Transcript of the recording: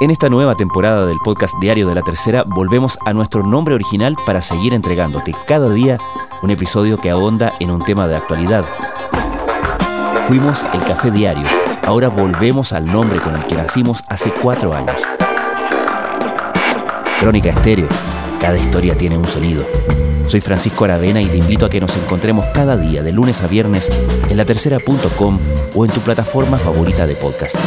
En esta nueva temporada del podcast Diario de la Tercera volvemos a nuestro nombre original para seguir entregándote cada día un episodio que ahonda en un tema de actualidad. Fuimos el Café Diario, ahora volvemos al nombre con el que nacimos hace cuatro años. Crónica Estéreo, cada historia tiene un sonido. Soy Francisco Aravena y te invito a que nos encontremos cada día de lunes a viernes en latercera.com o en tu plataforma favorita de podcast.